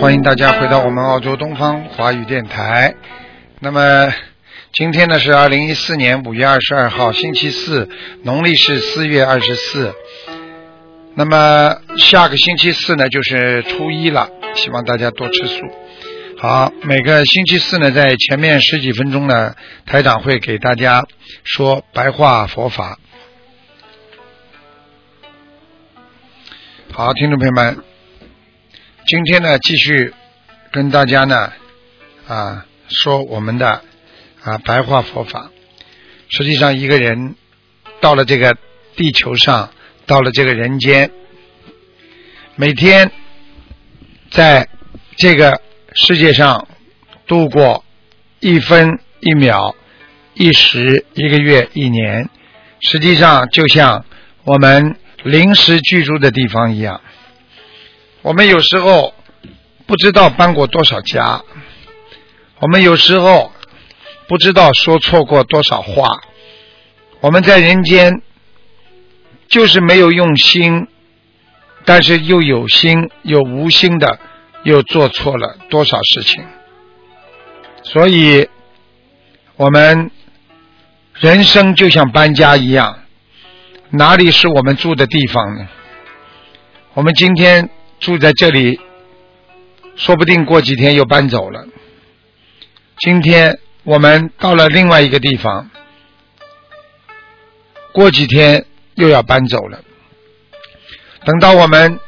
欢迎大家回到我们澳洲东方华语电台。那么今天呢是二零一四年五月二十二号，星期四，农历是四月二十四。那么下个星期四呢就是初一了，希望大家多吃素。好，每个星期四呢，在前面十几分钟呢，台长会给大家说白话佛法。好，听众朋友们，今天呢，继续跟大家呢啊说我们的啊白话佛法。实际上，一个人到了这个地球上，到了这个人间，每天在这个世界上度过一分一秒、一时、一个月、一年，实际上就像我们。临时居住的地方一样，我们有时候不知道搬过多少家，我们有时候不知道说错过多少话，我们在人间就是没有用心，但是又有心又无心的又做错了多少事情，所以我们人生就像搬家一样。哪里是我们住的地方呢？我们今天住在这里，说不定过几天又搬走了。今天我们到了另外一个地方，过几天又要搬走了。等到我们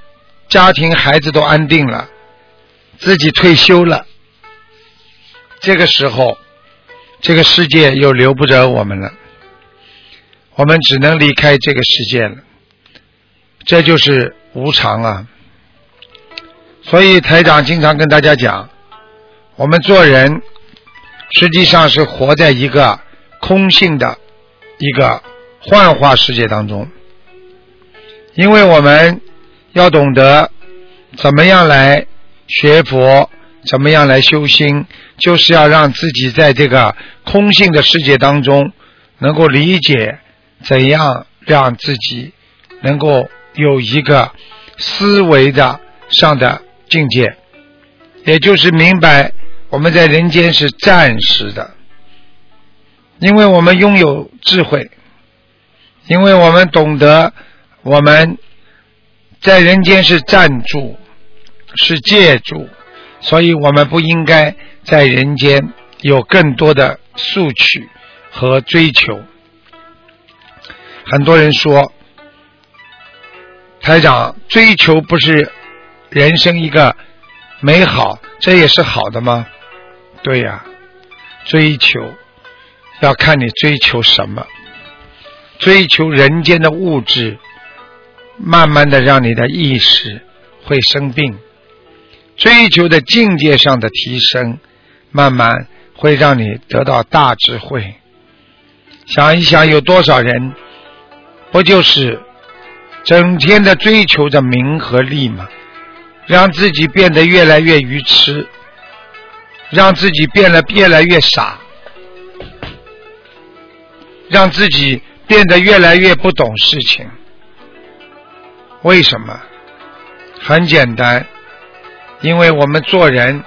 家庭、孩子都安定了，自己退休了，这个时候，这个世界又留不着我们了。我们只能离开这个世界了，这就是无常啊！所以台长经常跟大家讲，我们做人实际上是活在一个空性的一个幻化世界当中，因为我们要懂得怎么样来学佛，怎么样来修心，就是要让自己在这个空性的世界当中能够理解。怎样让自己能够有一个思维的上的境界，也就是明白我们在人间是暂时的，因为我们拥有智慧，因为我们懂得我们在人间是暂住，是借住，所以我们不应该在人间有更多的索取和追求。很多人说，台长追求不是人生一个美好，这也是好的吗？对呀，追求要看你追求什么，追求人间的物质，慢慢的让你的意识会生病；追求的境界上的提升，慢慢会让你得到大智慧。想一想，有多少人？不就是整天的追求着名和利吗？让自己变得越来越愚痴，让自己变得越来越傻，让自己变得越来越不懂事情。为什么？很简单，因为我们做人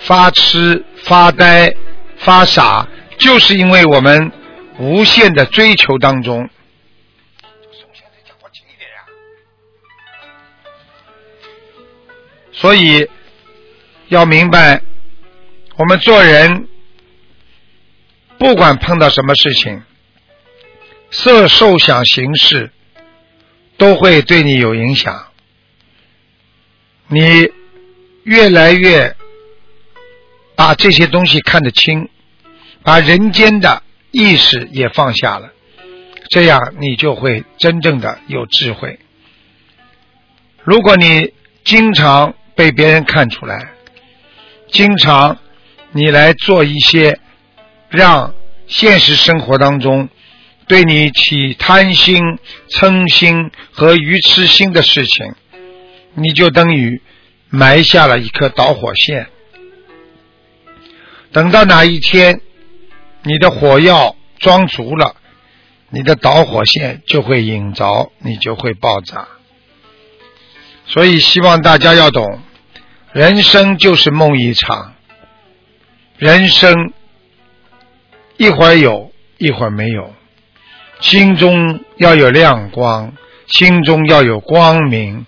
发痴、发呆、发傻，就是因为我们无限的追求当中。所以要明白，我们做人不管碰到什么事情，色、受、想、行、识都会对你有影响。你越来越把这些东西看得清，把人间的意识也放下了，这样你就会真正的有智慧。如果你经常被别人看出来，经常你来做一些让现实生活当中对你起贪心、嗔心和愚痴心的事情，你就等于埋下了一颗导火线。等到哪一天你的火药装足了，你的导火线就会引着，你就会爆炸。所以希望大家要懂，人生就是梦一场，人生一会儿有，一会儿没有，心中要有亮光，心中要有光明，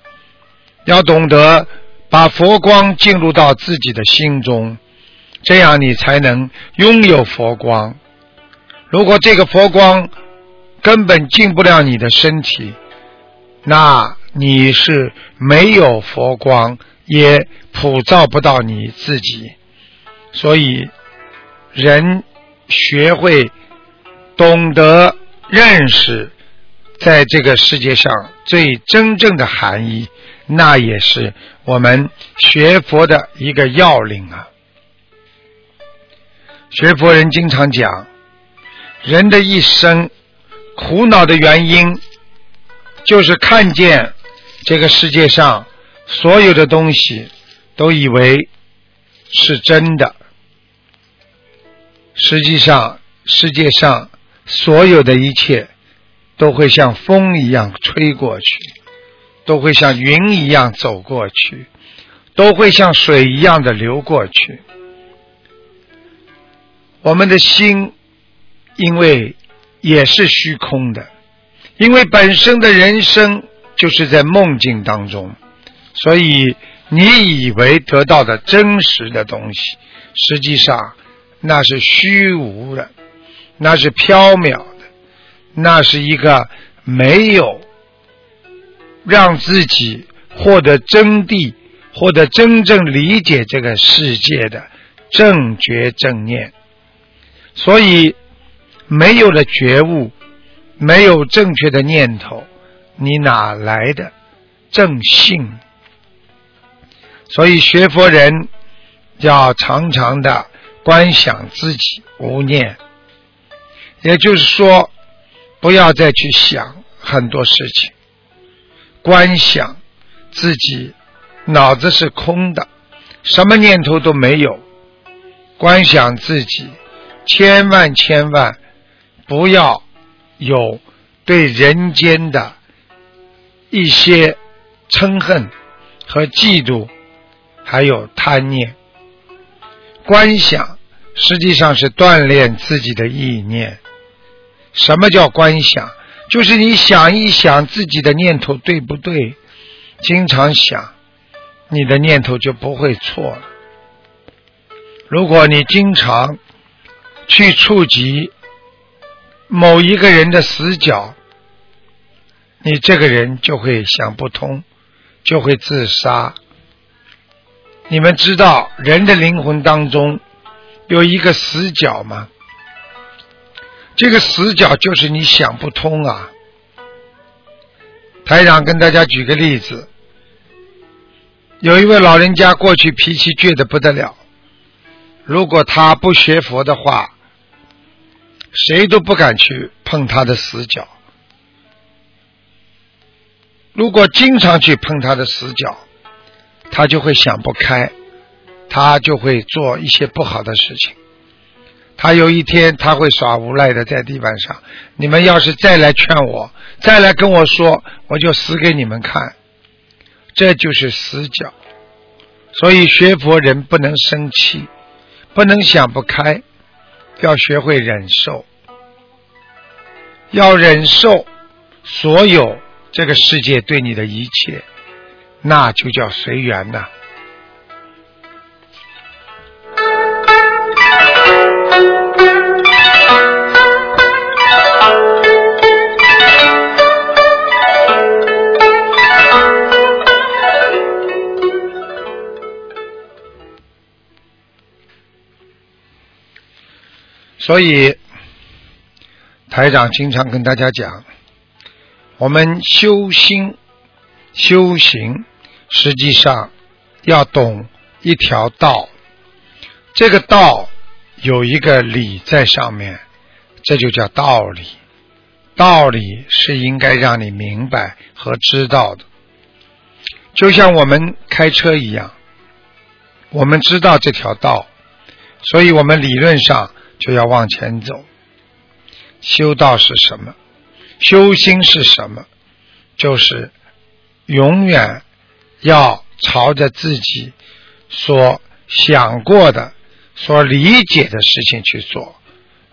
要懂得把佛光进入到自己的心中，这样你才能拥有佛光。如果这个佛光根本进不了你的身体，那。你是没有佛光，也普照不到你自己，所以人学会懂得认识，在这个世界上最真正的含义，那也是我们学佛的一个要领啊。学佛人经常讲，人的一生苦恼的原因，就是看见。这个世界上所有的东西都以为是真的，实际上世界上所有的一切都会像风一样吹过去，都会像云一样走过去，都会像水一样的流过去。我们的心因为也是虚空的，因为本身的人生。就是在梦境当中，所以你以为得到的真实的东西，实际上那是虚无的，那是缥缈的，那是一个没有让自己获得真谛、获得真正理解这个世界的正觉正念。所以没有了觉悟，没有正确的念头。你哪来的正信？所以学佛人要常常的观想自己无念，也就是说，不要再去想很多事情，观想自己脑子是空的，什么念头都没有。观想自己，千万千万不要有对人间的。一些嗔恨和嫉妒，还有贪念，观想实际上是锻炼自己的意念。什么叫观想？就是你想一想自己的念头对不对，经常想，你的念头就不会错了。如果你经常去触及某一个人的死角，你这个人就会想不通，就会自杀。你们知道人的灵魂当中有一个死角吗？这个死角就是你想不通啊。台长跟大家举个例子，有一位老人家过去脾气倔得不得了，如果他不学佛的话，谁都不敢去碰他的死角。如果经常去碰他的死角，他就会想不开，他就会做一些不好的事情。他有一天他会耍无赖的在地板上。你们要是再来劝我，再来跟我说，我就死给你们看。这就是死角。所以学佛人不能生气，不能想不开，要学会忍受，要忍受所有。这个世界对你的一切，那就叫随缘呐。所以，台长经常跟大家讲。我们修心修行实际上要懂一条道，这个道有一个理在上面，这就叫道理。道理是应该让你明白和知道的，就像我们开车一样，我们知道这条道，所以我们理论上就要往前走。修道是什么？修心是什么？就是永远要朝着自己所想过的、所理解的事情去做。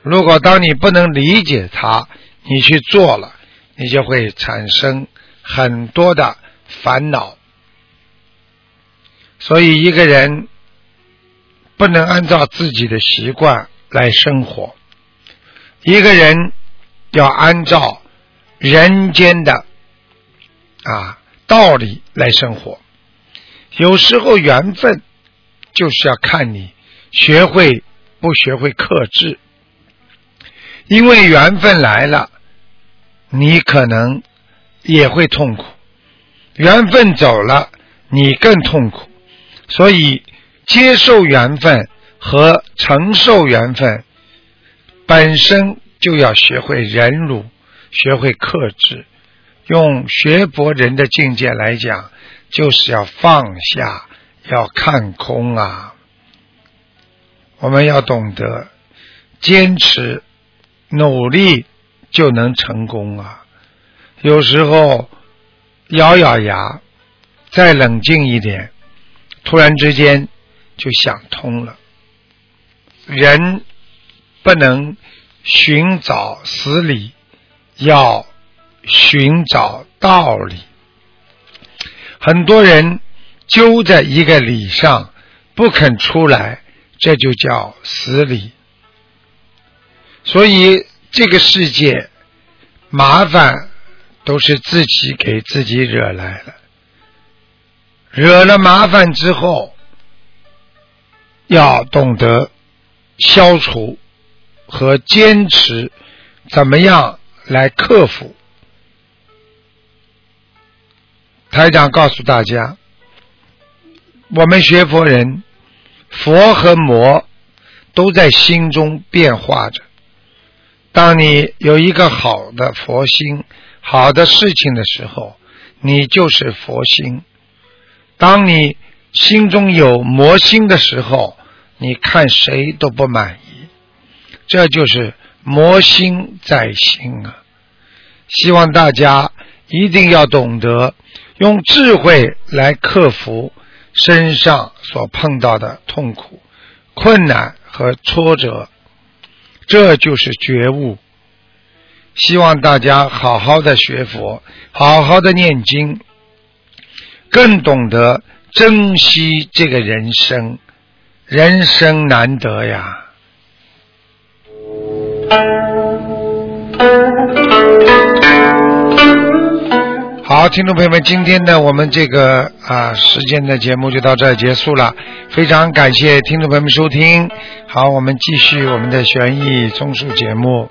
如果当你不能理解它，你去做了，你就会产生很多的烦恼。所以一个人不能按照自己的习惯来生活，一个人要按照人间的啊道理来生活。有时候缘分就是要看你学会不学会克制。因为缘分来了，你可能也会痛苦；缘分走了，你更痛苦。所以，接受缘分和承受缘分本身就要学会忍辱，学会克制。用学佛人的境界来讲，就是要放下，要看空啊！我们要懂得坚持。努力就能成功啊！有时候咬咬牙，再冷静一点，突然之间就想通了。人不能寻找死理，要寻找道理。很多人揪在一个理上不肯出来，这就叫死理。所以，这个世界麻烦都是自己给自己惹来的。惹了麻烦之后，要懂得消除和坚持，怎么样来克服？台长告诉大家，我们学佛人，佛和魔都在心中变化着。当你有一个好的佛心、好的事情的时候，你就是佛心；当你心中有魔心的时候，你看谁都不满意。这就是魔心在心啊！希望大家一定要懂得用智慧来克服身上所碰到的痛苦、困难和挫折。这就是觉悟。希望大家好好的学佛，好好的念经，更懂得珍惜这个人生。人生难得呀！好，听众朋友们，今天呢，我们这个啊时间的节目就到这结束了。非常感谢听众朋友们收听。好，我们继续我们的悬疑综述节目。